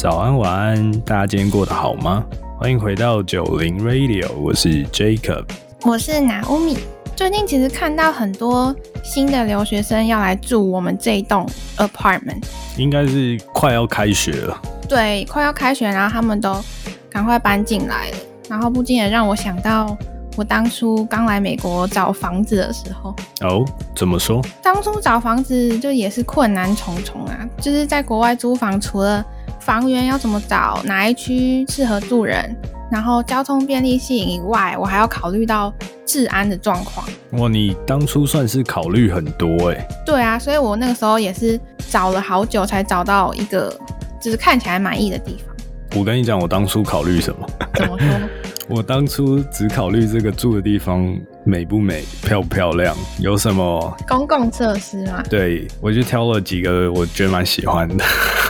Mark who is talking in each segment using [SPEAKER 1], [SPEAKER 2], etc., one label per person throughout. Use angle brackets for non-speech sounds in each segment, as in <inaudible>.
[SPEAKER 1] 早安，晚安，大家今天过得好吗？欢迎回到九零 Radio，我是 Jacob，
[SPEAKER 2] 我是拿乌米。最近其实看到很多新的留学生要来住我们这一栋 apartment，
[SPEAKER 1] 应该是快要开学了。
[SPEAKER 2] 对，快要开学，然后他们都赶快搬进来了，然后不禁也让我想到我当初刚来美国找房子的时候。
[SPEAKER 1] 哦，怎么说？
[SPEAKER 2] 当初找房子就也是困难重重啊，就是在国外租房，除了房源要怎么找，哪一区适合住人，然后交通便利性以外，我还要考虑到治安的状况。
[SPEAKER 1] 哇，你当初算是考虑很多哎。
[SPEAKER 2] 对啊，所以我那个时候也是找了好久才找到一个。就是看起来满意的地方。
[SPEAKER 1] 我跟你讲，我当初考虑什么？
[SPEAKER 2] 怎么说？<laughs>
[SPEAKER 1] 我当初只考虑这个住的地方美不美、漂不漂亮，有什么
[SPEAKER 2] 公共设施吗？
[SPEAKER 1] 对，我就挑了几个我觉得蛮喜欢的。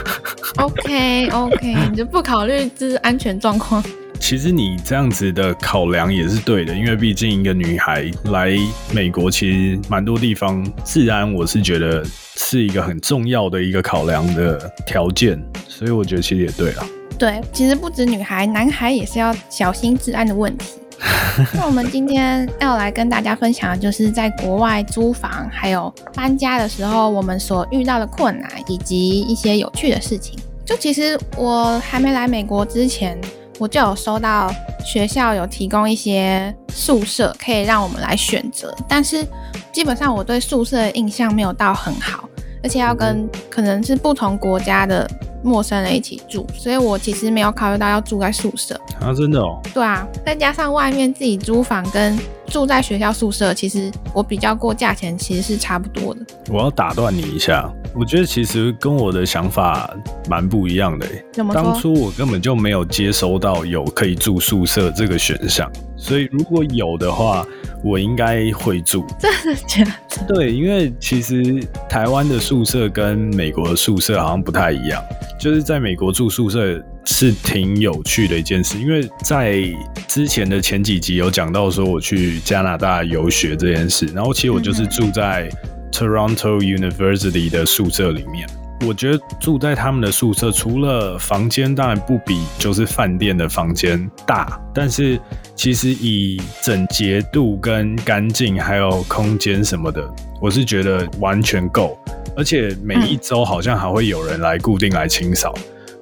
[SPEAKER 1] <laughs>
[SPEAKER 2] OK OK，你就不考虑就是安全状况？
[SPEAKER 1] 其实你这样子的考量也是对的，因为毕竟一个女孩来美国，其实蛮多地方治安，我是觉得是一个很重要的一个考量的条件。所以我觉得其实也对了。
[SPEAKER 2] 对，其实不止女孩，男孩也是要小心治安的问题。<laughs> 那我们今天要来跟大家分享的就是在国外租房还有搬家的时候，我们所遇到的困难以及一些有趣的事情。就其实我还没来美国之前，我就有收到学校有提供一些宿舍可以让我们来选择，但是基本上我对宿舍的印象没有到很好，而且要跟可能是不同国家的。陌生人一起住，所以我其实没有考虑到要住在宿舍
[SPEAKER 1] 啊，真的哦。
[SPEAKER 2] 对啊，再加上外面自己租房跟住在学校宿舍，其实我比较过价钱其实是差不多的。
[SPEAKER 1] 我要打断你一下，我觉得其实跟我的想法蛮不一样的。
[SPEAKER 2] 怎么
[SPEAKER 1] 当初我根本就没有接收到有可以住宿舍这个选项，所以如果有的话。我应该会住，
[SPEAKER 2] 真的假的？
[SPEAKER 1] 对，因为其实台湾的宿舍跟美国的宿舍好像不太一样，就是在美国住宿舍是挺有趣的一件事，因为在之前的前几集有讲到说我去加拿大游学这件事，然后其实我就是住在 Toronto University 的宿舍里面。我觉得住在他们的宿舍，除了房间当然不比就是饭店的房间大，但是其实以整洁度跟干净还有空间什么的，我是觉得完全够。而且每一周好像还会有人来固定来清扫，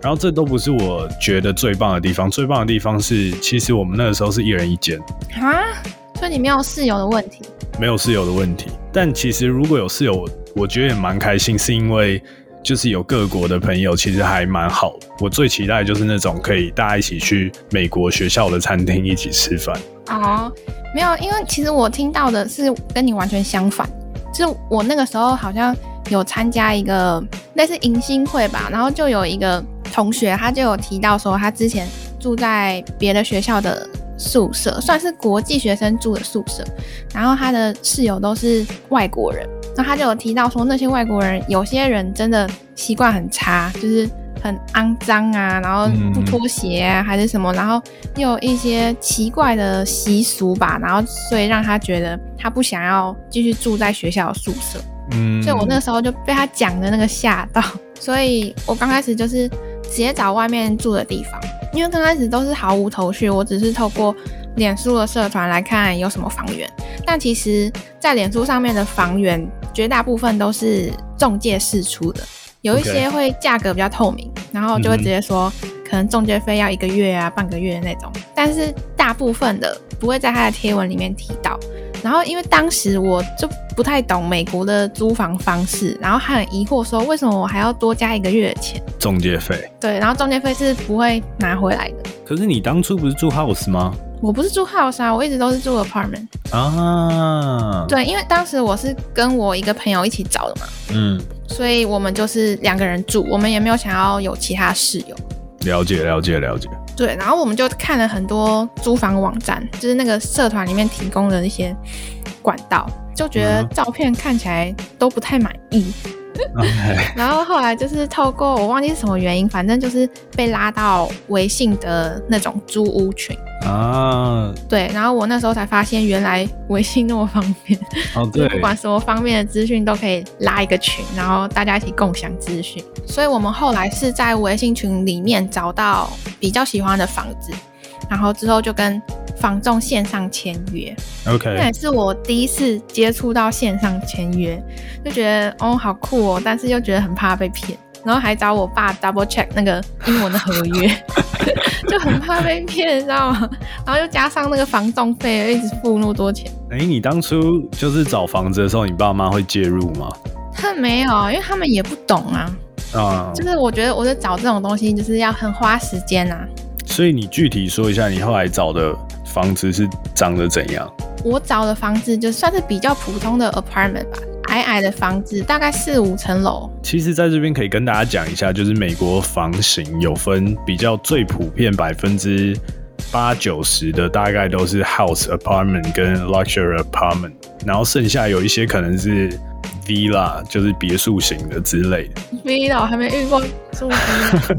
[SPEAKER 1] 然后这都不是我觉得最棒的地方。最棒的地方是，其实我们那个时候是一人一间
[SPEAKER 2] 啊，所以你没有室友的问题，
[SPEAKER 1] 没有室友的问题。但其实如果有室友，我觉得也蛮开心，是因为。就是有各国的朋友，其实还蛮好。我最期待就是那种可以大家一起去美国学校的餐厅一起吃饭。
[SPEAKER 2] 哦，没有，因为其实我听到的是跟你完全相反。就是我那个时候好像有参加一个类似迎新会吧，然后就有一个同学他就有提到说，他之前住在别的学校的宿舍，算是国际学生住的宿舍，然后他的室友都是外国人。那他就有提到说，那些外国人有些人真的习惯很差，就是很肮脏啊，然后不脱鞋啊，还是什么，然后又有一些奇怪的习俗吧，然后所以让他觉得他不想要继续住在学校的宿舍。嗯，所以我那时候就被他讲的那个吓到，所以我刚开始就是直接找外面住的地方，因为刚开始都是毫无头绪，我只是透过脸书的社团来看有什么房源，但其实在脸书上面的房源。绝大部分都是中介释出的，有一些会价格比较透明，然后就会直接说可能中介费要一个月啊、半个月那种。但是大部分的不会在他的贴文里面提到。然后因为当时我就不太懂美国的租房方式，然后还很疑惑说为什么我还要多加一个月的钱
[SPEAKER 1] 中介费？
[SPEAKER 2] 对，然后中介费是不会拿回来的。
[SPEAKER 1] 可是你当初不是住 house 吗？
[SPEAKER 2] 我不是住 house 啊，我一直都是住 apartment
[SPEAKER 1] 啊。
[SPEAKER 2] 对，因为当时我是跟我一个朋友一起找的嘛，嗯，所以我们就是两个人住，我们也没有想要有其他室友。
[SPEAKER 1] 了解，了解，了解。
[SPEAKER 2] 对，然后我们就看了很多租房网站，就是那个社团里面提供的那些管道，就觉得照片看起来都不太满意然后后来就是透过我忘记是什么原因，反正就是被拉到微信的那种租屋群。
[SPEAKER 1] 啊，
[SPEAKER 2] 对，然后我那时候才发现，原来微信那么方便，
[SPEAKER 1] 哦对，
[SPEAKER 2] 不管什么方面的资讯都可以拉一个群，然后大家一起共享资讯。所以我们后来是在微信群里面找到比较喜欢的房子，然后之后就跟房仲线上签约。那
[SPEAKER 1] OK，
[SPEAKER 2] 也是我第一次接触到线上签约，就觉得哦好酷哦，但是又觉得很怕被骗，然后还找我爸 double check 那个英文的合约，<laughs> 就很怕被骗，你知道吗？然后又加上那个房仲费，一直付那么多钱。
[SPEAKER 1] 哎、你当初就是找房子的时候，你爸妈会介入吗？
[SPEAKER 2] 没有，因为他们也不懂啊。
[SPEAKER 1] 啊、
[SPEAKER 2] 就是我觉得我在找这种东西，就是要很花时间啊。
[SPEAKER 1] 所以你具体说一下，你后来找的房子是长得怎样？
[SPEAKER 2] 我找的房子就算是比较普通的 apartment 吧，矮矮的房子，大概四五层楼。
[SPEAKER 1] 其实在这边可以跟大家讲一下，就是美国房型有分比较最普遍百分之八九十的，大概都是 house apartment 跟 luxury apartment，然后剩下有一些可能是 villa，就是别墅型的之类的。
[SPEAKER 2] villa 我还没遇过住 villa，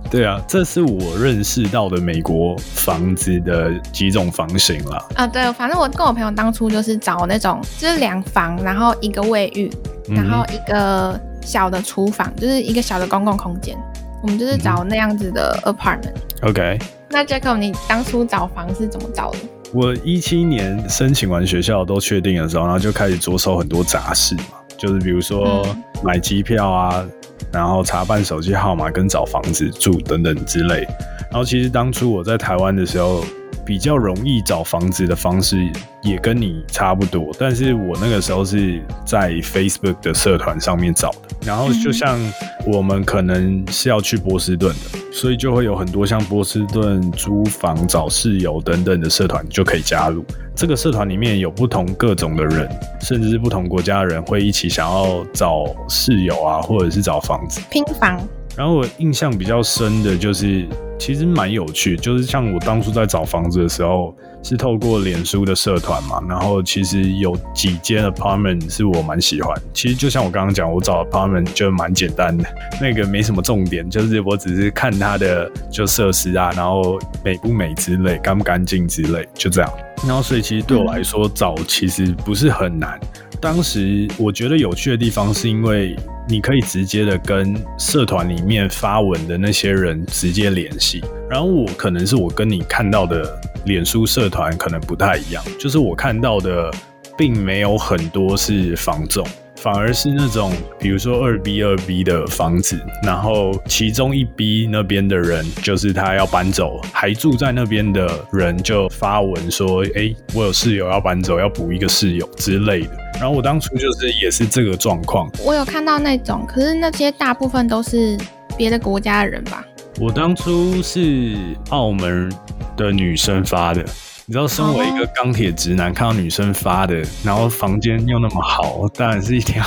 [SPEAKER 2] <laughs>
[SPEAKER 1] 对啊，这是我认识到的美国房子的几种房型啦。
[SPEAKER 2] 啊，对，反正我跟我朋友当初就是找那种，就是两房，然后一个卫浴，然后一个小的厨房，就是一个小的公共空间。我们就是找那样子的 apartment。
[SPEAKER 1] OK，
[SPEAKER 2] 那 Jacob，你当初找房是怎么找的？
[SPEAKER 1] 我一七年申请完学校都确定的时候，然后就开始着手很多杂事嘛，就是比如说
[SPEAKER 2] 嗯
[SPEAKER 1] 买机票啊，然后查办手机号码跟找房子住等等之类。然后其实当初我在台湾的时候，比较容易找房子的方式也跟你差不多，但是我那个时候是在 Facebook 的社团上面找的。然后就像我们可能是要去波士顿的，所以就会有很多像波士顿租房、找室友等等的社团就可以加入。这个社团里面有不同各种的人，甚至是不同国家的人会一起想要找室友啊，或者是找房子。
[SPEAKER 2] 拼房。
[SPEAKER 1] 然后我印象比较深的就是，其实蛮有趣，就是像我当初在找房子的时候，是透过脸书的社团嘛，然后其实有几间 apartment 是我蛮喜欢。其实就像我刚刚讲，我找 apartment 就蛮简单的，那个没什么重点，就是我只是看它的就设施啊，然后美不美之类，干不干净之类，就这样。然后所以其实对我来说找其实不是很难。当时我觉得有趣的地方是因为你可以直接的跟社团里面发文的那些人直接联系，然后我可能是我跟你看到的脸书社团可能不太一样，就是我看到的并没有很多是房仲。反而是那种，比如说二 B 二 B 的房子，然后其中一 B 那边的人就是他要搬走，还住在那边的人就发文说：“哎、我有室友要搬走，要补一个室友之类的。”然后我当初就是也是这个状况，
[SPEAKER 2] 我有看到那种，可是那些大部分都是别的国家的人吧？
[SPEAKER 1] 我当初是澳门的女生发的。你知道，身为一个钢铁直男，看到女生发的，然后房间又那么好，当然是一定要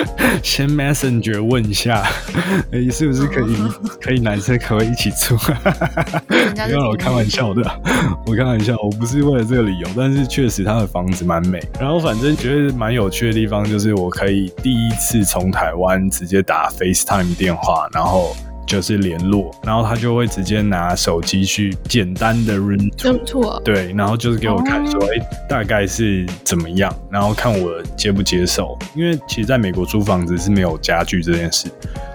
[SPEAKER 1] <laughs> 先 Messenger 问一下，哎、是不是可以 <laughs> 可以男生可不可以一起住？
[SPEAKER 2] 人家是
[SPEAKER 1] 没有，我开玩笑的，我开玩笑，我不是为了这个理由，但是确实他的房子蛮美。然后反正觉得蛮有趣的地方，就是我可以第一次从台湾直接打 FaceTime 电话，然后就是联络，然后他就会直接拿手机去简单的 run
[SPEAKER 2] 就错。
[SPEAKER 1] 对，然后就是给我看说，
[SPEAKER 2] 哦
[SPEAKER 1] 哎、大概是怎么样，然后看我接不接受。因为其实在美国租房子是没有家具这件事，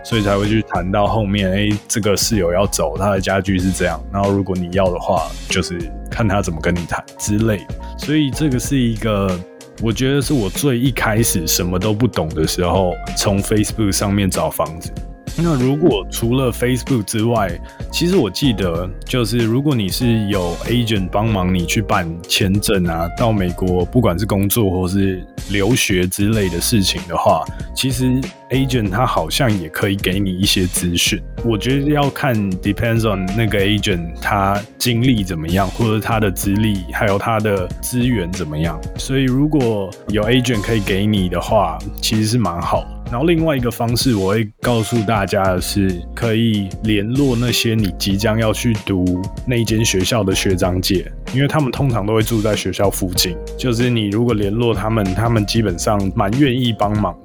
[SPEAKER 1] 所以才会去谈到后面，哎、这个室友要走，他的家具是这样，然后如果你要的话，就是看他怎么跟你谈之类的。所以这个是一个。我觉得是我最一开始什么都不懂的时候，从 Facebook 上面找房子。那如果除了 Facebook 之外，其实我记得，就是如果你是有 agent 帮忙你去办签证啊，到美国不管是工作或是留学之类的事情的话，其实 agent 他好像也可以给你一些资讯。我觉得要看 depends on 那个 agent 他经历怎么样，或者他的资历还有他的资源怎么样。所以如果有 agent 可以给你的话，其实是蛮好的。然后另外一个方式，我会告诉大家的是，可以联络那些你即将要去读那间学校的学长姐，因为他们通常都会住在学校附近。就是你如果联络他们，他们基本上蛮愿意帮忙。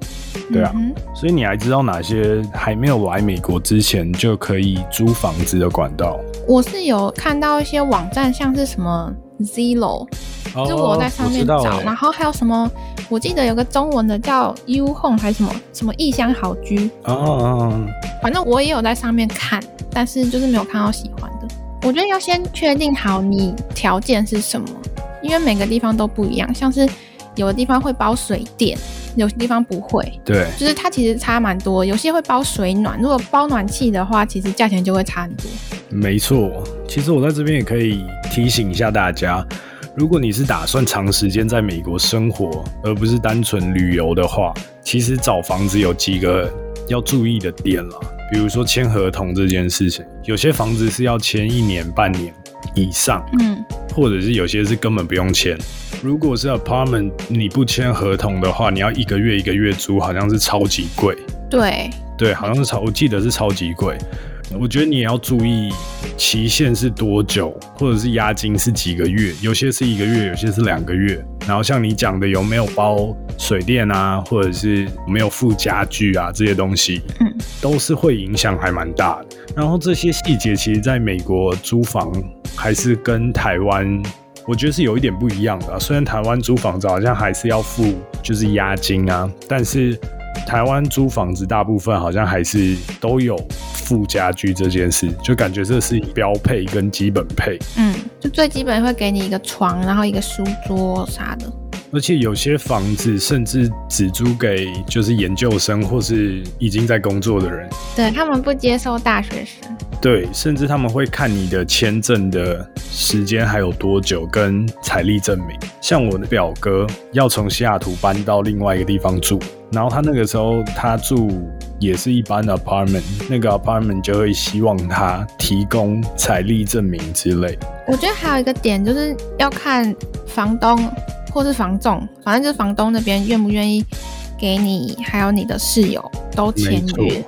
[SPEAKER 1] 对啊，
[SPEAKER 2] 嗯
[SPEAKER 1] 所以你还知道哪些还没有来美国之前就可以租房子的管道？
[SPEAKER 2] 我是有看到一些网站，像是什么 Zillow，就是我在上面找，然后还有什么，我记得有个中文的叫 U Home 还是什么什么异乡好居，
[SPEAKER 1] 哦哦哦，
[SPEAKER 2] 反正我也有在上面看，但是就是没有看到喜欢的。我觉得要先确定好你条件是什么，因为每个地方都不一样，像是有的地方会包水电，有些地方不会，
[SPEAKER 1] 对，
[SPEAKER 2] 就是它其实差蛮多。有些会包水暖，如果包暖气的话，其实价钱就会差很多。
[SPEAKER 1] 没错。其实我在这边也可以提醒一下大家，如果你是打算长时间在美国生活，而不是单纯旅游的话，其实找房子有几个要注意的点啦。比如说签合同这件事情，有些房子是要签一年、半年以上，
[SPEAKER 2] 嗯，
[SPEAKER 1] 或者是有些是根本不用签。如果是 apartment，你不签合同的话，你要一个月一个月租，好像是超级贵。
[SPEAKER 2] 对，
[SPEAKER 1] 对，好像是超，我记得是超级贵。我觉得你也要注意期限是多久，或者是押金是几个月，有些是一个月，有些是两个月。然后像你讲的，有没有包水电啊，或者是有没有附家具啊，这些东西，
[SPEAKER 2] 嗯，
[SPEAKER 1] 都是会影响还蛮大的。然后这些细节，其实在美国租房还是跟台湾。我觉得是有一点不一样的啊、虽然台湾租房子好像还是要付就是押金啊，但是台湾租房子大部分好像还是都有附家具这件事，就感觉这是标配跟基本配。
[SPEAKER 2] 嗯，就最基本会给你一个床，然后一个书桌啥的。
[SPEAKER 1] 而且有些房子甚至只租给就是研究生或是已经在工作的人，
[SPEAKER 2] 对他们不接受大学生。
[SPEAKER 1] 对，甚至他们会看你的签证的时间还有多久，跟财力证明。像我的表哥要从西雅图搬到另外一个地方住，然后他那个时候他住也是一般的 apartment，那个 apartment 就会希望他提供财力证明之类。
[SPEAKER 2] 我觉得还有一个点就是要看房东或是房仲，反正就是房东那边愿不愿意给你，还有你的室友都签约。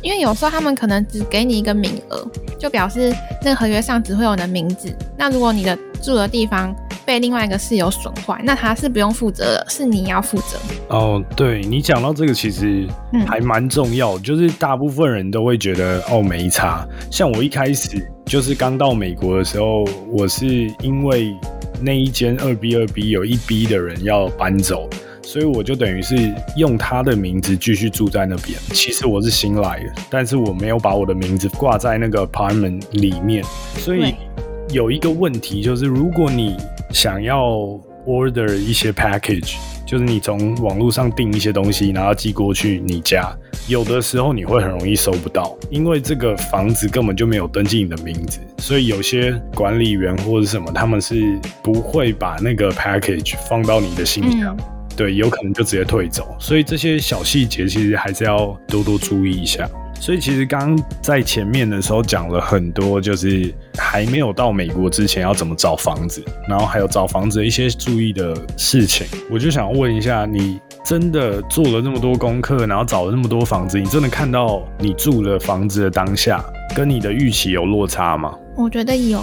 [SPEAKER 2] 因为有时候他们可能只给你一个名额，就表示那个合约上只会有你的名字。那如果你的住的地方被另外一个室友损坏，那他是不用负责的，是你要负责。
[SPEAKER 1] 哦，对你讲到这个，其实
[SPEAKER 2] 嗯
[SPEAKER 1] 还蛮重要，就是大部分人都会觉得哦没差。像我一开始就是刚到美国的时候，我是因为那一间二 B 二 B 有一 B 的人要搬走，所以我就等于是用他的名字继续住在那边。其实我是新来的，但是我没有把我的名字挂在那个 apartment 里面，所以
[SPEAKER 2] 对
[SPEAKER 1] 有一个问题就是，如果你想要 order 一些 package，就是你从网络上订一些东西，然后寄过去你家，有的时候你会很容易收不到，因为这个房子根本就没有登记你的名字，所以有些管理员或者什么，他们是不会把那个 package 放到你的信箱。
[SPEAKER 2] 嗯
[SPEAKER 1] 对，有可能就直接退走，所以这些小细节其实还是要多多注意一下。所以其实刚刚在前面的时候讲了很多，就是还没有到美国之前要怎么找房子，然后还有找房子的一些注意的事情。我就想问一下，你真的做了那么多功课，然后找了那么多房子，你真的看到你住的房子的当下跟你的预期有落差吗？
[SPEAKER 2] 我觉得有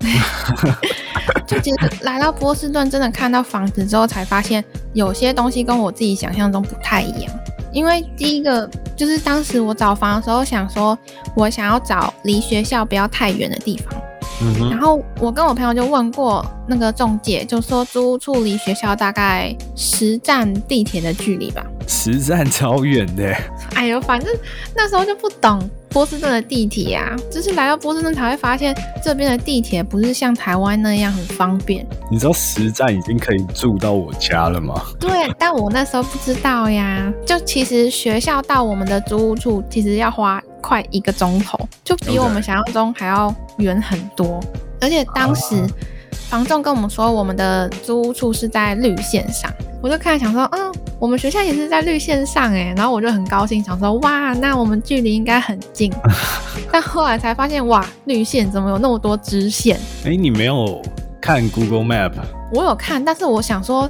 [SPEAKER 2] 诶、<laughs> 就其实来到波士顿，真的看到房子之后，才发现有些东西跟我自己想象中不太一样。因为第一个就是当时我找房的时候，想说我想要找离学校不要太远的地方。
[SPEAKER 1] 嗯哼，
[SPEAKER 2] 然后我跟我朋友就问过那个中介，就说租屋处离学校大概十站地铁的距离吧。
[SPEAKER 1] 十站超远的，
[SPEAKER 2] 哎呦，反正那时候就不懂波士顿的地铁啊，就是来到波士顿才会发现这边的地铁不是像台湾那样很方便。
[SPEAKER 1] 你知道实战已经可以住到我家了吗？
[SPEAKER 2] 对，但我那时候不知道呀。就其实学校到我们的租屋处其实要花快一个钟头，就比我们想象中还要远很多。而且当时房仲跟我们说，我们的租屋处是在绿线上，我就看想说，嗯，我们学校也是在绿线上哎，然后我就很高兴，想说，哇，那我们距离应该很近。<laughs> 但后来才发现，哇，绿线怎么有那么多支线？
[SPEAKER 1] 哎、你没有看 Google Map？
[SPEAKER 2] 我有看，但是我想说，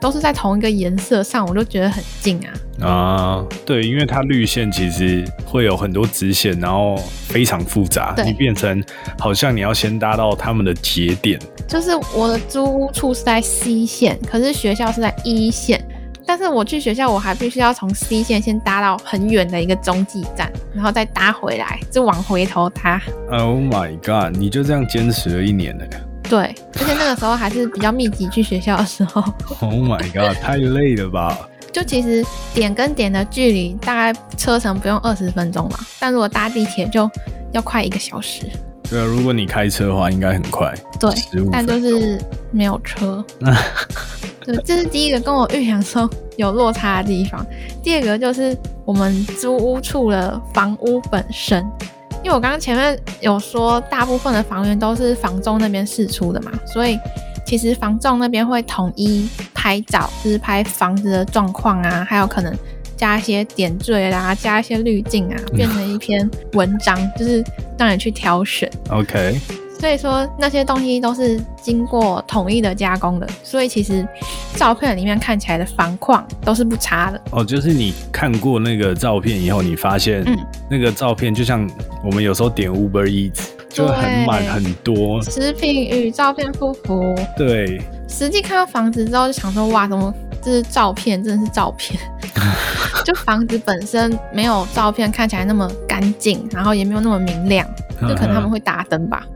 [SPEAKER 2] 都是在同一个颜色上，我就觉得很近啊。
[SPEAKER 1] 啊，对，因为它绿线其实会有很多直线，然后非常复杂，你变成好像你要先搭到他们的节点。
[SPEAKER 2] 就是我的租屋处是在 C 线，可是学校是在一线，但是我去学校，我还必须要从 C 线先搭到很远的一个中继站，然后再搭回来，就往回头搭。
[SPEAKER 1] Oh my god！你就这样坚持了一年呢
[SPEAKER 2] 对，而且那个时候还是比较密集去学校的时候
[SPEAKER 1] ，？Oh my god！太累了吧？<laughs>
[SPEAKER 2] 就其实点跟点的距离大概车程不用二十分钟嘛，但如果搭地铁就要快一个小时。
[SPEAKER 1] 对啊，如果你开车的话，应该很快，
[SPEAKER 2] 对但就。是没有车。<laughs> 对，这是第一个跟我预想中有落差的地方。第二个就是我们租屋处的房屋本身，因为我刚刚前面有说，大部分的房源都是房仲那边试出的嘛，所以其实房仲那边会统一拍照，就是拍房子的状况啊，还有可能加一些点缀啦，加一些滤镜啊，变成一篇文章，<laughs> 就是让你去挑选。
[SPEAKER 1] OK，
[SPEAKER 2] 所以说那些东西都是经过统一的加工的，所以其实照片里面看起来的房况都是不差的。
[SPEAKER 1] 哦，就是你看过那个照片以后，你发现
[SPEAKER 2] 嗯
[SPEAKER 1] 那个照片就像我们有时候点 Uber Eats，就很满很多。
[SPEAKER 2] 食品与照片不符，
[SPEAKER 1] 对，
[SPEAKER 2] 实际看到房子之后就想说，哇，怎么这是照片，真的是照片。<laughs> 就房子本身没有照片看起来那么干净，然后也没有那么明亮，就可能他们会打灯吧。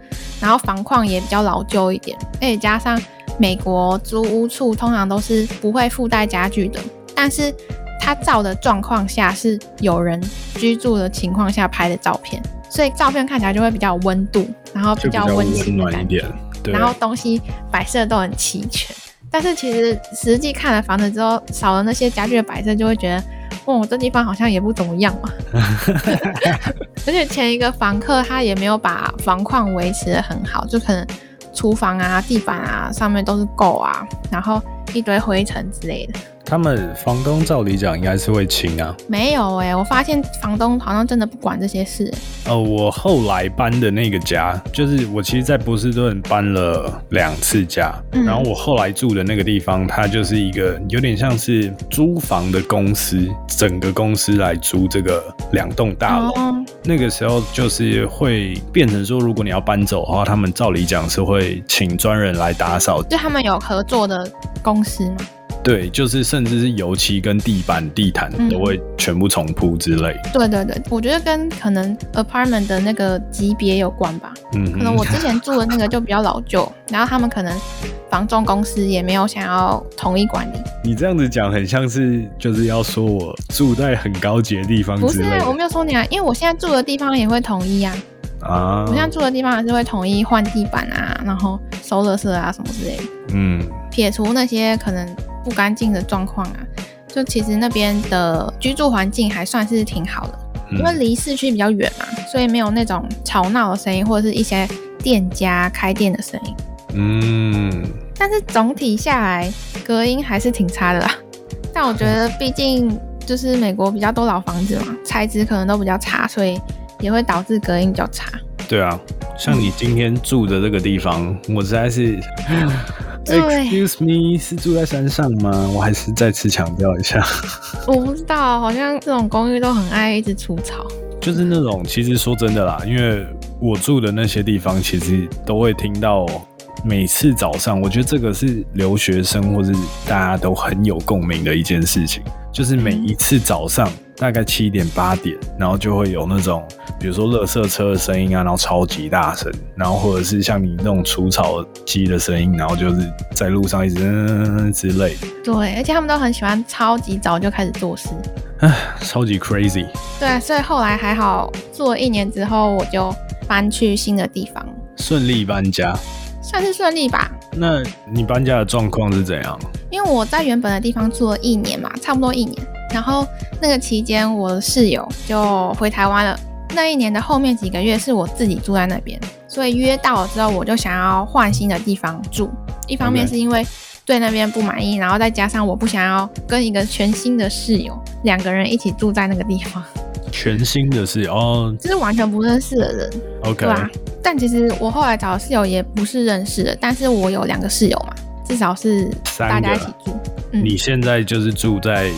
[SPEAKER 2] 然后房况也比较老旧一点，而且加上美国租屋处通常都是不会附带家具的，但是它照的状况下是有人居住的情况下拍的照片，所以照片看起来就会比较有温度，然后比较
[SPEAKER 1] 温
[SPEAKER 2] 温馨的感觉。然后东西摆设都很齐全。但是其实实际看了房子之后，少了那些家具的摆设，就会觉得，哦，这地方好像也不怎么样嘛。<laughs> 而且前一个房客他也没有把房况维持的很好，就可能厨房啊、地板啊上面都是垢啊，然后一堆灰尘之类的。
[SPEAKER 1] 他们房东照理讲应该是会清啊。
[SPEAKER 2] 没有哎、我发现房东好像真的不管这些事、欸。
[SPEAKER 1] 呃，我后来搬的那个家，就是我其实，在波士顿搬了两次家，
[SPEAKER 2] 嗯
[SPEAKER 1] 然后我后来住的那个地方，它就是一个有点像是租房的公司，整个公司来租这个两栋大楼。
[SPEAKER 2] 哦，
[SPEAKER 1] 那个时候就是会变成说，如果你要搬走的话，他们照理讲是会请专人来打扫，
[SPEAKER 2] 就他们有合作的公司嘛。
[SPEAKER 1] 对，就是甚至是油漆跟地板、地毯
[SPEAKER 2] 嗯
[SPEAKER 1] 都会全部重铺之类。
[SPEAKER 2] 对对对，我觉得跟可能 apartment 的那个级别有关吧。
[SPEAKER 1] 嗯，
[SPEAKER 2] 可能我之前住的那个就比较老旧，然后他们可能房仲公司也没有想要统一管理。
[SPEAKER 1] 你这样子讲，很像是就是要说我住在很高级的地方
[SPEAKER 2] 不是我没有说你啊，因为我现在住的地方也会统一啊，
[SPEAKER 1] 啊
[SPEAKER 2] 我现在住的地方也是会统一换地板啊，然后收垃圾啊什么之类的。
[SPEAKER 1] 嗯，
[SPEAKER 2] 撇除那些可能不干净的状况啊，就其实那边的居住环境还算是挺好的，
[SPEAKER 1] 嗯
[SPEAKER 2] 因为离市区比较远嘛，所以没有那种吵闹的声音或者是一些店家开店的声音。
[SPEAKER 1] 嗯，
[SPEAKER 2] 但是总体下来，隔音还是挺差的啦。<laughs> 但我觉得，毕竟就是美国比较多老房子嘛，材质可能都比较差，所以也会导致隔音比较差。
[SPEAKER 1] 对啊，像你今天住的这个地方，我实在是
[SPEAKER 2] 对
[SPEAKER 1] ，Excuse me，是住在山上吗？我还是再次强调一下，<laughs>
[SPEAKER 2] 我不知道，好像这种公寓都很爱一直除草。
[SPEAKER 1] 就是那种，其实说真的啦，因为我住的那些地方，其实都会听到。每次早上，我觉得这个是留学生或是大家都很有共鸣的一件事情，就是每一次早上大概七点八点，然后就会有那种，比如说垃圾车的声音啊，然后超级大声，然后或者是像你那种除草机的声音，然后就是在路上一直嗯之类的，
[SPEAKER 2] 对，而且他们都很喜欢超级早就开始做事。
[SPEAKER 1] 唉超级 crazy。
[SPEAKER 2] 对，所以后来还好，做了一年之后，我就搬去新的地方，
[SPEAKER 1] 顺利搬家，
[SPEAKER 2] 算是顺利吧。
[SPEAKER 1] 那你搬家的状况是怎样？
[SPEAKER 2] 因为我在原本的地方住了一年嘛，差不多一年。然后那个期间，我的室友就回台湾了。那一年的后面几个月是我自己住在那边，所以约到了之后，我就想要换新的地方住。一方面是因为对那边不满意，然后再加上我不想要跟一个全新的室友两个人一起住在那个地方，
[SPEAKER 1] 全新的室友哦。
[SPEAKER 2] 就是完全不认识的人
[SPEAKER 1] ，，OK，
[SPEAKER 2] 对吧、但其实我后来找的室友也不是认识的，但是我有两个室友嘛，至少是
[SPEAKER 1] 三
[SPEAKER 2] 大家一起住。嗯。
[SPEAKER 1] 你现在就是住在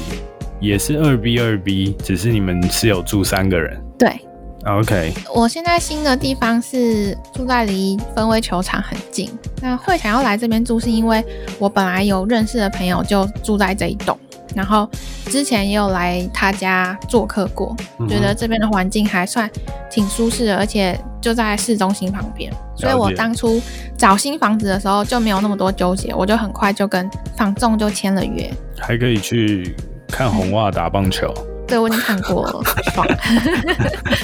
[SPEAKER 1] 也是二 B 二 B，只是你们室友住三个人。
[SPEAKER 2] 对
[SPEAKER 1] ，OK，
[SPEAKER 2] 我现在新的地方是住在离分威球场很近。那会想要来这边住，是因为我本来有认识的朋友就住在这一栋，然后之前也有来他家做客过，觉得这边的环境还算挺舒适的，而且就在市中心旁边，所以我当初找新房子的时候就没有那么多纠结，我就很快就跟房仲就签了约，
[SPEAKER 1] 还可以去看红袜打棒球。
[SPEAKER 2] 对，我已经看过了，爽。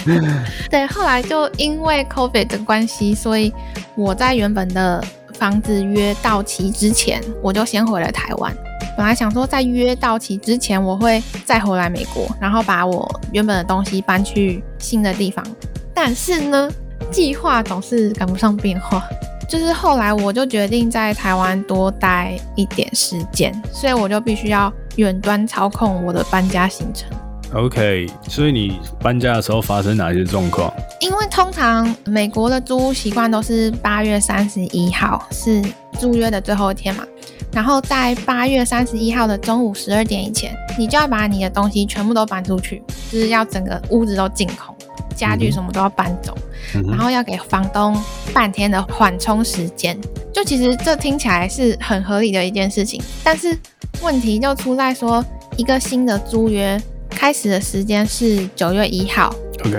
[SPEAKER 2] <laughs> 对，后来就因为 COVID 的关系，所以我在原本的房子约到期之前，我就先回了台湾。本来想说在约到期之前，我会再回来美国，然后把我原本的东西搬去新的地方。但是呢，计划总是赶不上变化。就是后来我就决定在台湾多待一点时间，所以我就必须要远端操控我的搬家行程。
[SPEAKER 1] OK，所以你搬家的时候发生哪些状况？
[SPEAKER 2] 因为通常美国的租屋习惯都是八月三十一号是租约的最后一天嘛，然后在八月三十一号的中午十二点以前，你就要把你的东西全部都搬出去，就是要整个屋子都净空，家具什么都要搬走，然后要给房东半天的缓冲时间。就其实这听起来是很合理的一件事情，但是问题就出在说一个新的租约。开始的时间是九月一号，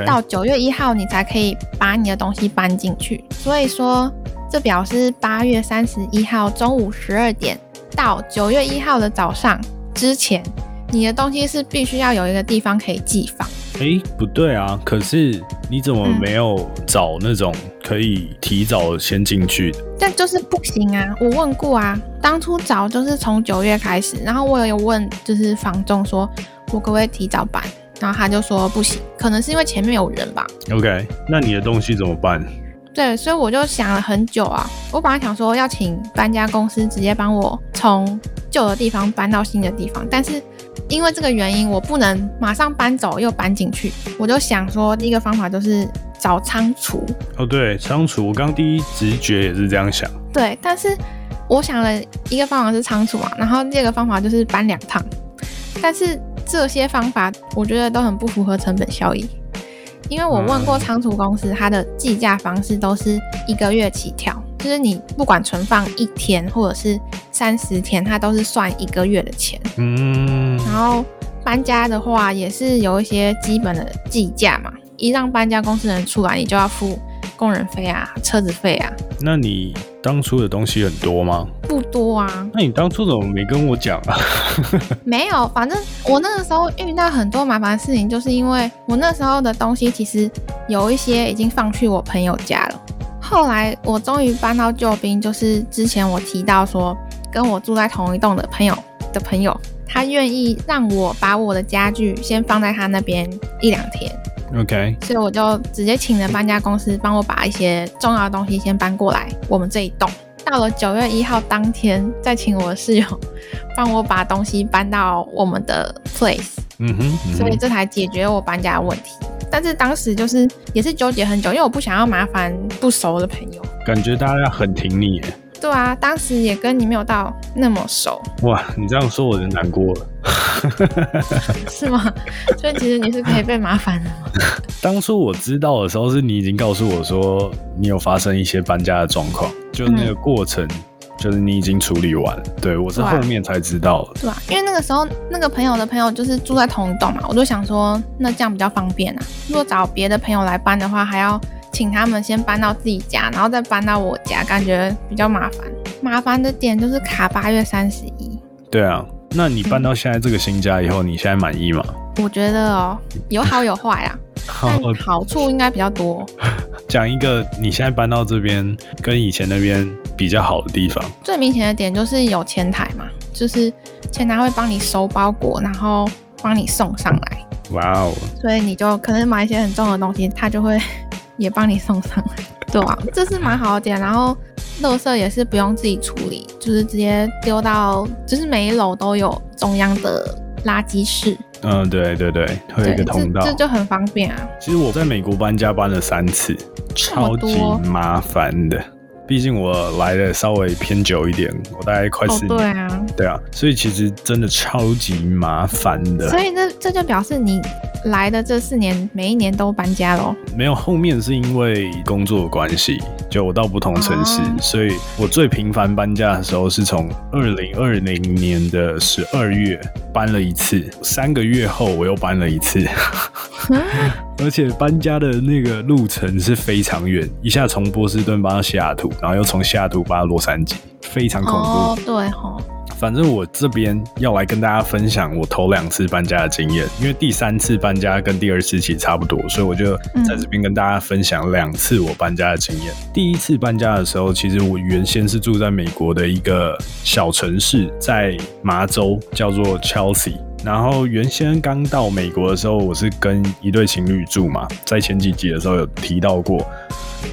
[SPEAKER 2] 到九月一号你才可以把你的东西搬进去。所以说，这表示八月三十一号中午十二点到九月一号的早上之前，你的东西是必须要有一个地方可以寄放。
[SPEAKER 1] 哎，不对啊！可是你怎么没有找那种可以提早先进去的？
[SPEAKER 2] 但就是不行啊！我问过啊，当初找就是从九月开始，然后我有问就是房仲说。我可不可以提早搬？然后他就说不行，可能是因为前面有人吧。
[SPEAKER 1] OK，那你的东西怎么办？
[SPEAKER 2] 对，所以我就想了很久啊。我本来想说要请搬家公司直接帮我从旧的地方搬到新的地方，但是因为这个原因，我不能马上搬走又搬进去。我就想说，第一个方法就是找仓储。
[SPEAKER 1] 哦，对，仓储。我刚第一直觉也是这样想。
[SPEAKER 2] 对，但是我想了一个方法是仓储嘛，然后第二个方法就是搬两趟，但是。这些方法我觉得都很不符合成本效益，因为我问过仓储公司，它的计价方式都是一个月起跳，就是你不管存放一天或者是三十天，它都是算一个月的钱。嗯，然后搬家的话也是有一些基本的计价嘛，一让搬家公司人出来，你就要付工人费啊、车子费啊。
[SPEAKER 1] 那你当初的东西很多吗？
[SPEAKER 2] 不多啊。
[SPEAKER 1] 那你当初怎么没跟我讲啊？<laughs>
[SPEAKER 2] 没有，反正我那个时候遇到很多麻烦的事情，就是因为我那时候的东西其实有一些已经放去我朋友家了。后来我终于搬到救兵，就是之前我提到说跟我住在同一栋的朋友的朋友，他愿意让我把我的家具先放在他那边一两天。
[SPEAKER 1] OK，
[SPEAKER 2] 所以我就直接请了搬家公司帮我把一些重要的东西先搬过来我们这一栋。到了九月一号当天，再请我室友帮我把东西搬到我们的 place。嗯哼，所以这才解决我搬家的问题。但是当时就是也是纠结很久，因为我不想要麻烦不熟的朋友。
[SPEAKER 1] 感觉大家很挺你耶。
[SPEAKER 2] 对啊，当时也跟你没有到那么熟。
[SPEAKER 1] 哇，你这样说我就难过了。<laughs>
[SPEAKER 2] 是吗？所以其实你是可以被麻烦的吗？
[SPEAKER 1] 当初我知道的时候，是你已经告诉我说你有发生一些搬家的状况，就那个过程，就是你已经处理完了。对我是后面才知道的。
[SPEAKER 2] 对啊，因为那个时候那个朋友的朋友就是住在同一栋嘛，我就想说那这样比较方便啊。如果找别的朋友来搬的话，还要请他们先搬到自己家，然后再搬到我家，感觉比较麻烦。麻烦的点就是卡八月三十一。
[SPEAKER 1] 对啊。那你搬到现在这个新家以后，你现在满意吗？
[SPEAKER 2] 我觉得哦，有好有坏啊。<laughs> 但好处应该比较多。<laughs>
[SPEAKER 1] 讲一个你现在搬到这边跟以前那边比较好的地方。
[SPEAKER 2] 最明显的点就是有前台嘛，就是前台会帮你收包裹，然后帮你送上来。哇哦！所以你就可能买一些很重的东西，他就会也帮你送上来。对啊，这是蛮好的点。然后。垃圾也是不用自己处理，就是直接丢到，就是每一楼都有中央的垃圾室。
[SPEAKER 1] 嗯，对对对，会有一个通道，
[SPEAKER 2] 这就很方便啊。
[SPEAKER 1] 其实我在美国搬家搬了三次，超级麻烦的。毕竟我来的稍微偏久一点，我大概快四年。
[SPEAKER 2] 对啊，
[SPEAKER 1] 对啊，所以其实真的超级麻烦的。
[SPEAKER 2] 所以那这就表示你来的这四年，每一年都搬家喽？
[SPEAKER 1] 没有，后面是因为工作关系，就我到不同城市，所以我最频繁搬家的时候是从二零二零年的十二月搬了一次，三个月后我又搬了一次，<laughs> 而且搬家的那个路程是非常远，一下从波士顿搬到西雅图，然后又从西雅图搬到洛杉矶，非常恐怖。
[SPEAKER 2] 哦，对哈。
[SPEAKER 1] 反正我这边要来跟大家分享我头两次搬家的经验，因为第三次搬家跟第二次其实差不多，所以我就在这边跟大家分享两次我搬家的经验。第一次搬家的时候，其实我原先是住在美国的一个小城市，在麻州叫做 Chelsea。然后原先刚到美国的时候，我是跟一对情侣住嘛，在前几集的时候有提到过。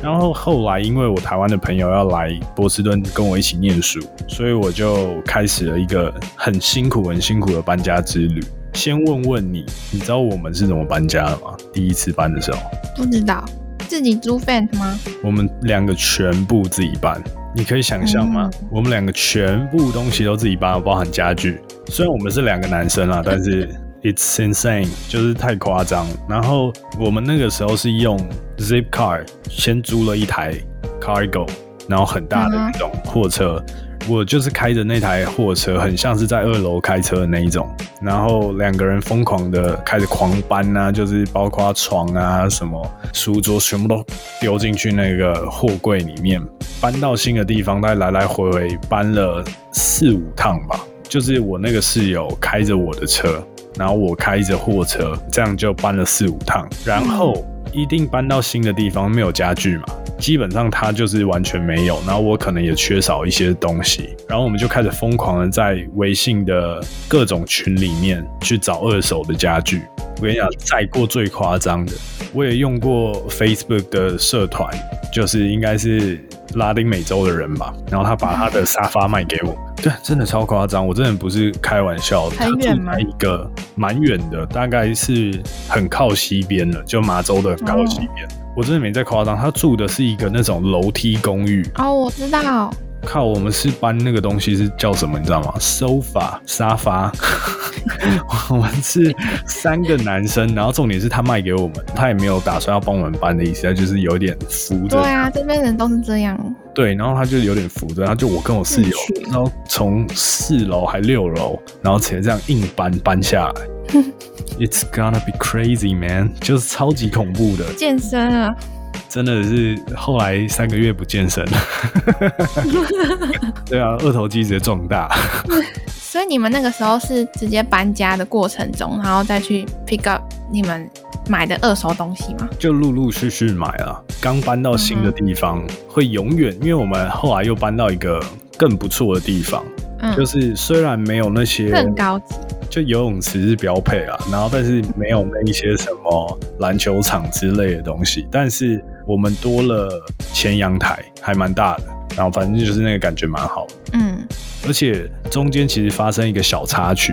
[SPEAKER 1] 然后后来，因为我台湾的朋友要来波士顿跟我一起念书，所以我就开始了一个很辛苦、很辛苦的搬家之旅。先问问你，你知道我们是怎么搬家的吗？第一次搬的时候，
[SPEAKER 2] 不知道自己租 fan 吗？
[SPEAKER 1] 我们两个全部自己搬，你可以想象吗？我们两个全部东西都自己搬，包含家具。虽然我们是两个男生啊，但是。It's insane，就是太夸张。然后我们那个时候是用 Zipcar 先租了一台 Cargo，然后很大的那种货车。我就是开着那台货车，很像是在二楼开车的那一种。然后两个人疯狂的开始狂搬啊，就是包括床啊、什么书桌，全部都丢进去那个货柜里面，搬到新的地方。大概来来回回搬了四五趟吧。就是我那个室友开着我的车。然后我开着货车，这样就搬了四五趟。然后一定搬到新的地方，没有家具嘛，基本上它就是完全没有。然后我可能也缺少一些东西。然后我们就开始疯狂的在微信的各种群里面去找二手的家具。我跟你讲，载过最夸张的，我也用过 Facebook 的社团，就是应该是拉丁美洲的人吧。然后他把他的沙发卖给我。对，真的超夸张，我真的不是开玩笑。
[SPEAKER 2] 很远吗？
[SPEAKER 1] 一个蛮远的，大概是很靠西边的，就麻州的靠西边。我真的没在夸张，他住的是一个那种楼梯公寓。
[SPEAKER 2] 哦，我知道。
[SPEAKER 1] 靠，我们是搬那个东西是叫什么？你知道吗？sofa 沙发。<laughs> 我们是三个男生，然后重点是他卖给我们，他也没有打算要帮我们搬的意思，他就是有点扶着。
[SPEAKER 2] 对啊，这边人都是这样。
[SPEAKER 1] 对，然后他就有点扶着，然后就我跟我室友，然后从四楼还六楼，然后直接这样硬搬搬下来。<laughs> It's gonna be crazy, man！就是超级恐怖的。
[SPEAKER 2] 健身啊。
[SPEAKER 1] 真的是后来三个月不健身，<laughs> 对啊，二头肌直接壮大。
[SPEAKER 2] 所以你们那个时候是直接搬家的过程中，然后再去 pick up 你们买的二手东西吗？
[SPEAKER 1] 就陆陆续续买了。刚搬到新的地方，会永远，因为我们后来又搬到一个更不错的地方，就是虽然没有那些
[SPEAKER 2] 更高级。
[SPEAKER 1] 就游泳池是标配啊，然后但是没有那一些什么篮球场之类的东西，但是我们多了前阳台，还蛮大的，然后反正就是那个感觉蛮好。嗯，而且中间其实发生一个小插曲，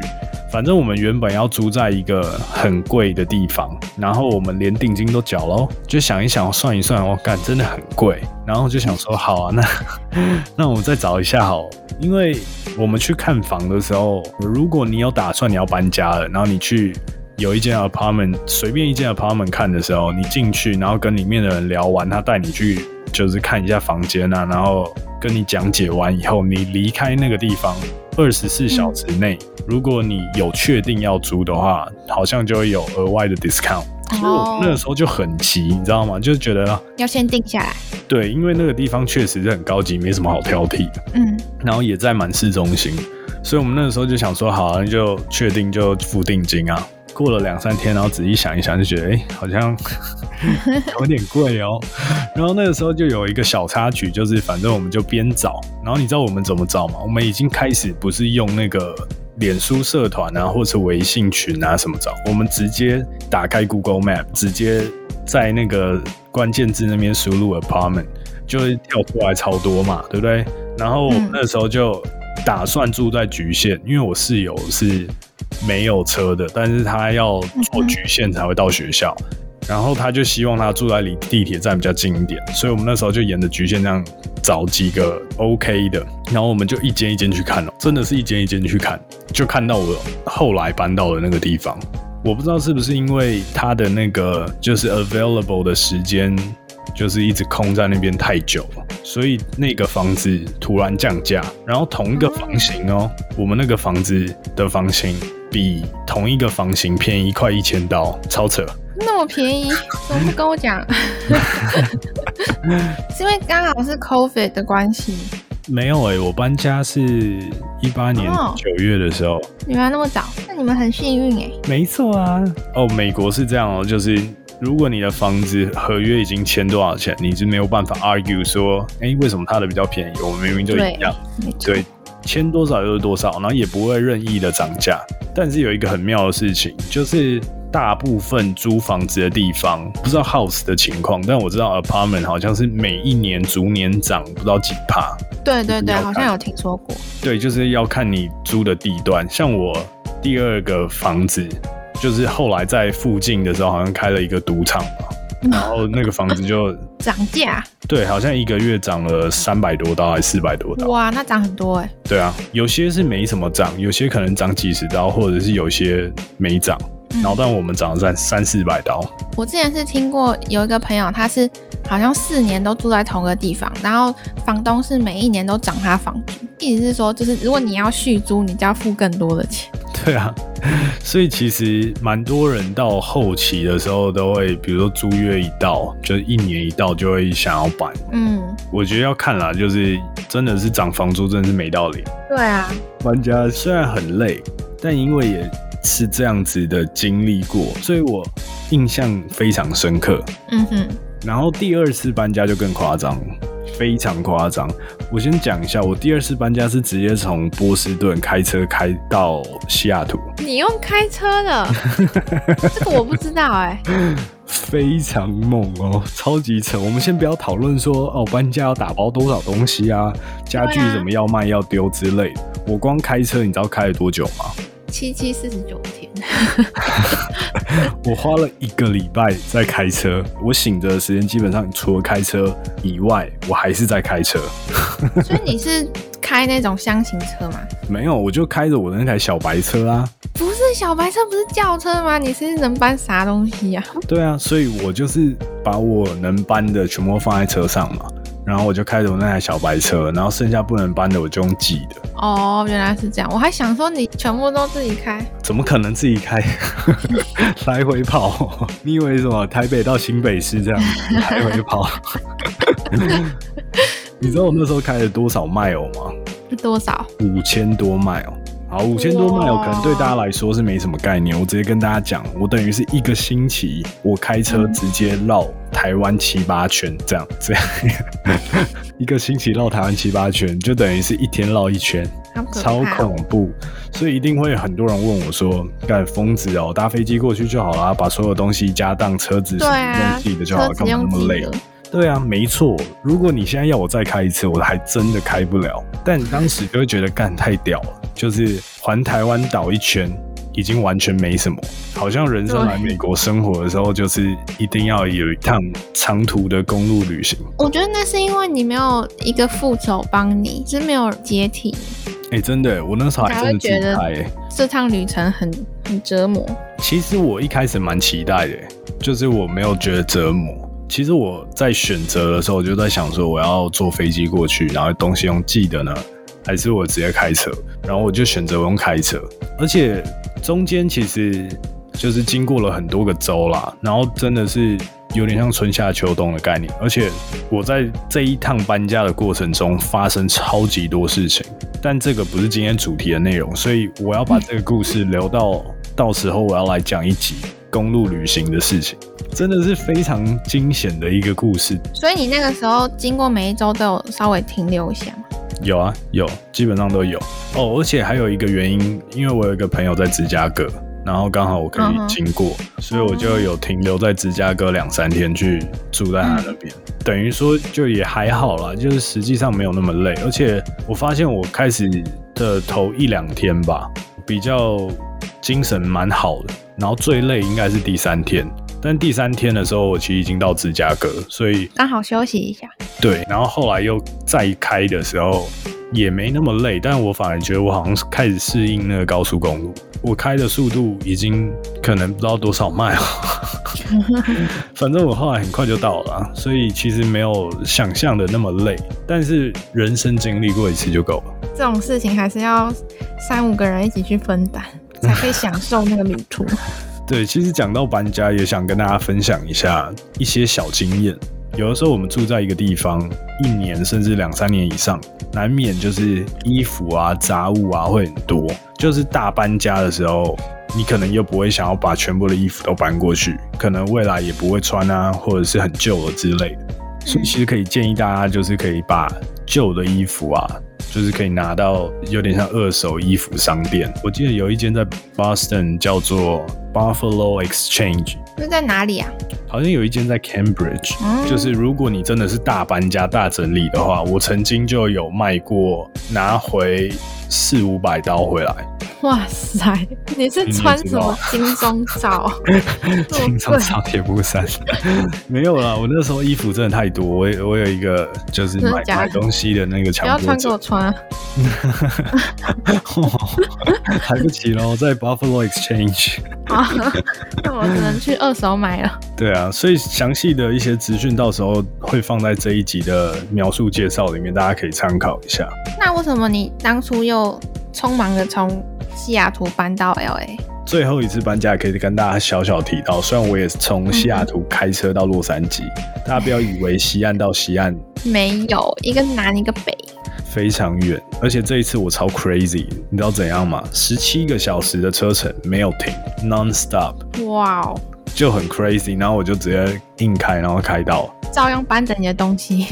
[SPEAKER 1] 反正我们原本要租在一个很贵的地方，然后我们连定金都缴了，就想一想算一算，我干真的很贵，然后就想说好啊，那那我们再找一下好。因为我们去看房的时候，如果你有打算你要搬家了，然后你去有一间 apartment，随便一间 apartment 看的时候，你进去，然后跟里面的人聊完，他带你去就是看一下房间啊，然后跟你讲解完以后，你离开那个地方二十四小时内，如果你有确定要租的话，好像就会有额外的 discount。所以我那个时候就很急，你知道吗？就是觉得
[SPEAKER 2] 要先定下来。
[SPEAKER 1] 对，因为那个地方确实是很高级，没什么好挑剔的。嗯，然后也在满市中心，所以我们那个时候就想说，好，那就确定就付定金啊。过了两三天，然后仔细想一想，就觉得哎，好像 <laughs> 有点贵哦。然后那个时候就有一个小插曲，就是反正我们就边找，然后你知道我们怎么找吗？我们已经开始不是用那个。脸书社团啊，或者是微信群啊，什么找？我们直接打开 Google Map，直接在那个关键字那边输入 apartment，就会跳出来超多嘛，对不对？然后那时候就打算住在局限，因为我室友是没有车的，但是他要坐局限才会到学校。然后他就希望他住在离地铁站比较近一点，所以我们那时候就沿着局限这样找几个 OK 的，然后我们就一间一间去看了，真的是一间一间去看，就看到我后来搬到的那个地方，我不知道是不是因为他的那个就是 available 的时间就是一直空在那边太久了，所以那个房子突然降价，然后同一个房型哦，我们那个房子的房型比同一个房型便宜快一千刀，超扯。
[SPEAKER 2] 那么便宜，怎么不跟我讲？<laughs> 是因为刚好是 COVID 的关系。
[SPEAKER 1] 没有哎、我搬家是一八年
[SPEAKER 2] 哦
[SPEAKER 1] 九月的时候。
[SPEAKER 2] 你们那么早，那你们很幸运哎。
[SPEAKER 1] 没错啊，哦，美国是这样哦，就是如果你的房子合约已经签多少钱，你是没有办法 argue 说，哎、为什么他的比较便宜，我们明明就一样，对，签多少就是多少，然后也不会任意的涨价。但是有一个很妙的事情，就是大部分租房子的地方，不知道 house 的情况，但我知道 apartment 好像是每一年逐年涨，不知道几帕。
[SPEAKER 2] 对对对，好像有听说过。
[SPEAKER 1] 对，就是要看你租的地段。像我第二个房子，就是后来在附近的时候，好像开了一个赌场嘛，然后那个房子就 <laughs>
[SPEAKER 2] 涨价，
[SPEAKER 1] 对，好像一个月涨了三百多刀，还四百多刀。
[SPEAKER 2] 哇，那涨很多哎。
[SPEAKER 1] 对啊，有些是没什么涨，有些可能涨几十刀，或者是有些没涨。然后但我们涨了三三四百刀。
[SPEAKER 2] 我之前是听过有一个朋友，他是好像四年都住在同个地方，然后房东是每一年都涨他房租，意思是说，就是如果你要续租，你就要付更多的钱。
[SPEAKER 1] 对啊，<laughs> 所以其实蛮多人到后期的时候都会，比如说租约一到，就是一年一到就会想要搬。
[SPEAKER 2] 嗯，
[SPEAKER 1] 我觉得要看啦，就是真的是涨房租真的是没道理。
[SPEAKER 2] 对啊，
[SPEAKER 1] 搬家虽然很累，但因为也是这样子的经历过，所以我印象非常深刻。
[SPEAKER 2] 嗯哼，
[SPEAKER 1] 然后第二次搬家就更夸张，非常夸张。我先讲一下，我第二次搬家是直接从波士顿开车开到西雅图，
[SPEAKER 2] 你用开车的，<laughs> 这个我不知道哎、
[SPEAKER 1] 非常猛哦，超级扯。我们先不要讨论说哦搬家要打包多少东西啊，家具
[SPEAKER 2] 对啊
[SPEAKER 1] 怎么要卖要丢之类的。我光开车，你知道开了多久吗？
[SPEAKER 2] 七七四十九天，
[SPEAKER 1] 我花了一个礼拜在开车，我醒着的时间基本上除了开车以外，我还是在开车。<laughs>
[SPEAKER 2] 所以你是开那种箱型车吗？
[SPEAKER 1] 没有，我就开着我的那台小白车啊。
[SPEAKER 2] 不是小白车，不是轿车吗？你是能搬啥东西呀、
[SPEAKER 1] 对啊，所以我就是把我能搬的全部放在车上嘛，然后我就开着我那台小白车，然后剩下不能搬的我就用寄的。
[SPEAKER 2] 哦，原来是这样，我还想说你全部都自己开。
[SPEAKER 1] 怎么可能自己开 <laughs> 来回跑？你以为什么台北到新北市这样来回跑？<laughs> 你知道我那时候开了多少 mile 吗？
[SPEAKER 2] 是多少？
[SPEAKER 1] 五千多 mile。好，五千多 mile 可能对大家来说是没什么概念。我直接跟大家讲，我等于是一个星期，我开车直接绕台湾七八圈，这样这样，<laughs> 一个星期绕台湾七八圈，就等于是一天绕一圈。超恐怖，所以一定会有很多人问我说：“干疯子哦，搭飞机过去就好了，把所有东西加当车子什么
[SPEAKER 2] 对啊
[SPEAKER 1] 用寄的就好了，干嘛那么累
[SPEAKER 2] 用寄的？”
[SPEAKER 1] 对啊，没错。如果你现在要我再开一次，我还真的开不了。但当时就会觉得干太屌了，就是环台湾岛一圈，已经完全没什么。好像人生来美国生活的时候，就是一定要有一趟长途的公路旅行。
[SPEAKER 2] 我觉得那是因为你没有一个副手帮你，是没有接替，
[SPEAKER 1] 哎、真的，我那时候还真的
[SPEAKER 2] 觉得。这趟旅程很很折磨。
[SPEAKER 1] 其实我一开始蛮期待的，就是我没有觉得折磨。其实我在选择的时候，我就在想说，我要坐飞机过去，然后东西用寄的呢，还是我直接开车？然后我就选择我用开车，而且中间其实就是经过了很多个州啦，然后真的是有点像春夏秋冬的概念。而且我在这一趟搬家的过程中发生超级多事情，但这个不是今天主题的内容，所以我要把这个故事留到到时候我要来讲一集公路旅行的事情，真的是非常惊险的一个故事。
[SPEAKER 2] 所以你那个时候经过每一周都有稍微停留一下吗？
[SPEAKER 1] 有啊，有，基本上都有哦。而且还有一个原因，因为我有一个朋友在芝加哥，然后刚好我可以经过，所以我就有停留在芝加哥两三天，去住在他那边。等于说就也还好啦，就是实际上没有那么累。而且我发现我开始的头一两天吧，比较精神蛮好的，然后最累应该是第三天。但第三天的时候，我其实已经到芝加哥，所以
[SPEAKER 2] 刚好休息一下。
[SPEAKER 1] 对，然后后来又再开的时候也没那么累，但我反而觉得我好像是开始适应那个高速公路，我开的速度已经可能不知道多少迈了，<laughs> 反正我后来很快就到了，所以其实没有想象的那么累，但是人生经历过一次就够了。
[SPEAKER 2] 这种事情还是要三五个人一起去分担，才可以享受那个旅途。<laughs>
[SPEAKER 1] 对，其实讲到搬家，也想跟大家分享一下一些小经验。有的时候我们住在一个地方一年甚至两三年以上，难免就是衣服啊、杂物啊会很多。就是大搬家的时候，你可能又不会想要把全部的衣服都搬过去，可能未来也不会穿啊，或者是很旧了之类的。所以其实可以建议大家，就是可以把旧的衣服啊，就是可以拿到有点像二手衣服商店。我记得有一间在 Boston 叫做 Buffalo Exchange。
[SPEAKER 2] 那在哪里啊？
[SPEAKER 1] 好像有一间在 Cambridge，就是如果你真的是大搬家、大整理的话，我曾经就有卖过，拿回四五百刀回来。
[SPEAKER 2] 哇塞！你是穿什么金钟罩？
[SPEAKER 1] 金钟罩铁布衫？没有啦，我那时候衣服真的太多，我我有一个就是买买东西的那个强迫
[SPEAKER 2] 不要穿给我穿。<laughs>
[SPEAKER 1] 来不及了，在 Buffalo Exchange。
[SPEAKER 2] 那我只能去二手买了。
[SPEAKER 1] 对啊，所以详细的一些资讯到时候会放在这一集的描述介绍里面，大家可以参考一下。
[SPEAKER 2] 那为什么你当初又匆忙的从？西雅图搬到 L A，
[SPEAKER 1] 最后一次搬家可以跟大家小小提到，虽然我也是从西雅图开车到洛杉矶，大家不要以为西岸到西岸
[SPEAKER 2] 没有一个南一个北，
[SPEAKER 1] 非常远，而且这一次我超 crazy，你知道怎样吗？十七个小时的车程没有停，non stop，
[SPEAKER 2] 哇哦，
[SPEAKER 1] 就很 crazy，然后我就直接硬开，然后开到，
[SPEAKER 2] 照样搬着你的东西，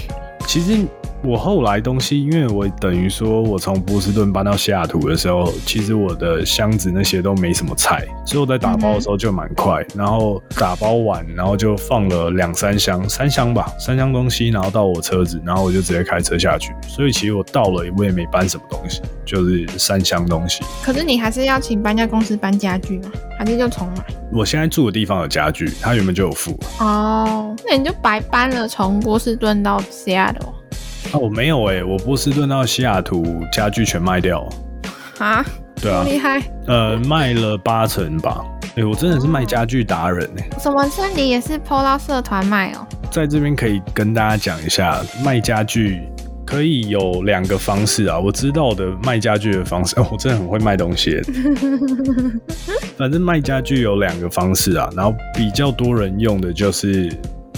[SPEAKER 1] 其实。我后来东西，因为我等于说，我从波士顿搬到西雅图的时候，其实我的箱子那些都没什么菜，所以我在打包的时候就蛮快。然后打包完，然后就放了两三箱，三箱吧，三箱东西，然后到我车子，然后我就直接开车下去。所以其实我到了，我也没搬什么东西，就是三箱东西。
[SPEAKER 2] 可是你还是要请搬家公司搬家具吗？还是就重买？
[SPEAKER 1] 我现在住的地方有家具，他原本就有付。
[SPEAKER 2] 哦，那你就白搬了，从波士顿到西雅图。
[SPEAKER 1] 啊，我没有哎，我波士顿到西雅图家具全卖掉。
[SPEAKER 2] 啊？
[SPEAKER 1] 对啊，
[SPEAKER 2] 厉害。
[SPEAKER 1] 呃，卖了八成吧。哎，我真的是卖家具达人哎。
[SPEAKER 2] 什么？这里也是 POLA 社团卖哦。
[SPEAKER 1] 在这边可以跟大家讲一下，卖家具可以有两个方式啊。我知道的卖家具的方式，哦，我真的很会卖东西。<laughs> 反正卖家具有两个方式啊，然后比较多人用的就是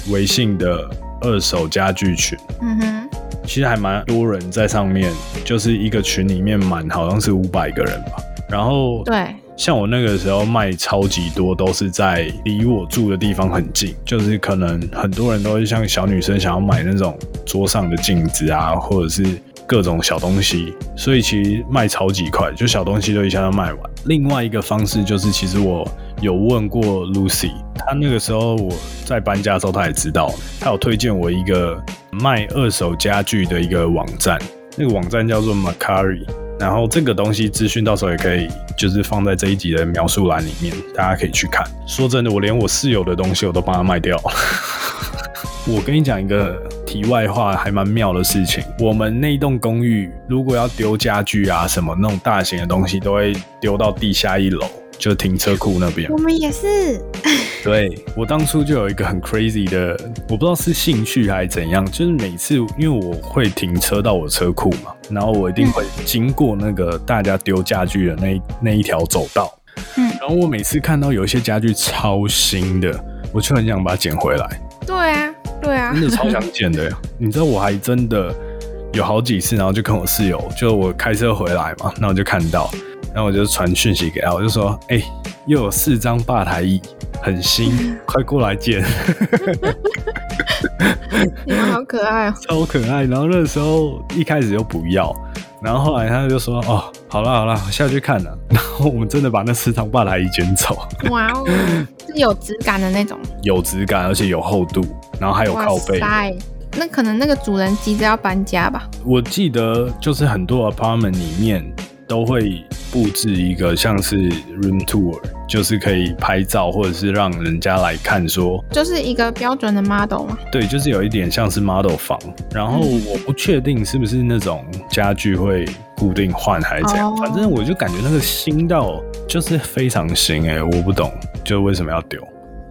[SPEAKER 1] 微信的二手家具群。嗯哼。其实还蛮多人在上面，就是一个群里面满好像是五百个人吧。然后
[SPEAKER 2] 对，
[SPEAKER 1] 像我那个时候卖超级多，都是在离我住的地方很近，就是可能很多人都是像小女生想要买那种桌上的镜子啊，或者是各种小东西，所以其实卖超级快，就小东西都一下都卖完。另外一个方式就是，其实我有问过 Lucy，她那个时候我在搬家的时候，她也知道，她有推荐我一个。卖二手家具的一个网站，那个网站叫做 Macari，然后这个东西资讯到时候也可以就是放在这一集的描述栏里面，大家可以去看。说真的，我连我室友的东西我都帮他卖掉了。<laughs> 我跟你讲一个题外话，还蛮妙的事情。我们那栋公寓如果要丢家具啊什么那种大型的东西，都会丢到地下一楼。就停车库那边，
[SPEAKER 2] 我们也是。<laughs>
[SPEAKER 1] 对我当初就有一个很 crazy 的，我不知道是兴趣还是怎样，就是每次因为我会停车到我车库嘛，然后我一定会经过那个大家丢家具的那那一条走道，嗯，然后我每次看到有一些家具超新的，我就很想把它捡回来。
[SPEAKER 2] 对啊，对啊，
[SPEAKER 1] 真的超想捡的。<laughs> 你知道我还真的有好几次，然后就跟我室友，就我开车回来嘛，那我就看到。然后我就传讯息给他，我就说：“哎，又有四张吧台椅，很新，快过来捡。<laughs> ”
[SPEAKER 2] 你们好可爱哦，
[SPEAKER 1] 超可爱。然后那时候一开始又不要，然后后来他就说：“哦，好了好了，下去看了。<laughs> ”然后我们真的把那四张吧台椅捡走。
[SPEAKER 2] 哇哦，是有质感的那种，
[SPEAKER 1] 有质感，而且有厚度，然后还有靠背。
[SPEAKER 2] 那可能那个主人急着要搬家吧？
[SPEAKER 1] 我记得就是很多 apartment 里面都会。布置一个像是 room tour，就是可以拍照或者是让人家来看说，
[SPEAKER 2] 就是一个标准的 model 嘛。
[SPEAKER 1] 对，就是有一点像是 model 房。然后我不确定是不是那种家具会固定换还是怎样，反正我就感觉那个新到就是非常新哎，我不懂就为什么要丢。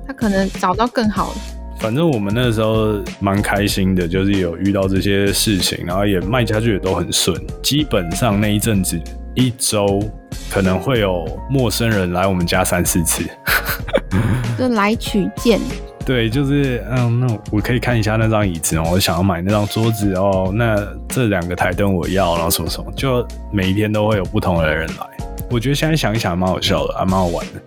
[SPEAKER 2] 他可能找到更好的。
[SPEAKER 1] 反正我们那时候蛮开心的，就是有遇到这些事情，然后也卖家具也都很顺。基本上那一阵子一周可能会有陌生人来我们家三四次，<laughs>
[SPEAKER 2] 就来取件。
[SPEAKER 1] 对，就是嗯，那我可以看一下那张椅子哦，我想要买那张桌子哦。那这两个台灯我要，然后什么什么，就每一天都会有不同的人来。我觉得现在想一想蛮好笑的，还蛮好玩的。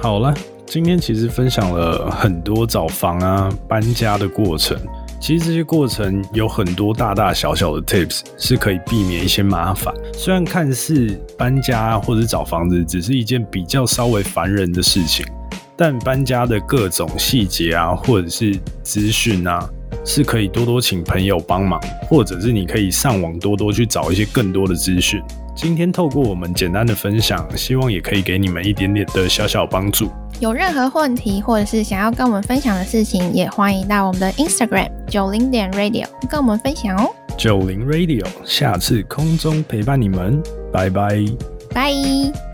[SPEAKER 1] 好了。今天其实分享了很多找房啊、搬家的过程。其实这些过程有很多大大小小的 tips，是可以避免一些麻烦。虽然看似搬家或者找房子只是一件比较稍微烦人的事情，但搬家的各种细节啊，或者是资讯啊，是可以多多请朋友帮忙，或者是你可以上网多多去找一些更多的资讯。今天透过我们简单的分享，希望也可以给你们一点点的小小帮助。
[SPEAKER 2] 有任何问题，或者是想要跟我们分享的事情，也欢迎到我们的 Instagram 九零点 Radio 跟我们分享哦。
[SPEAKER 1] 九零 Radio，下次空中陪伴你们，拜拜，
[SPEAKER 2] 拜。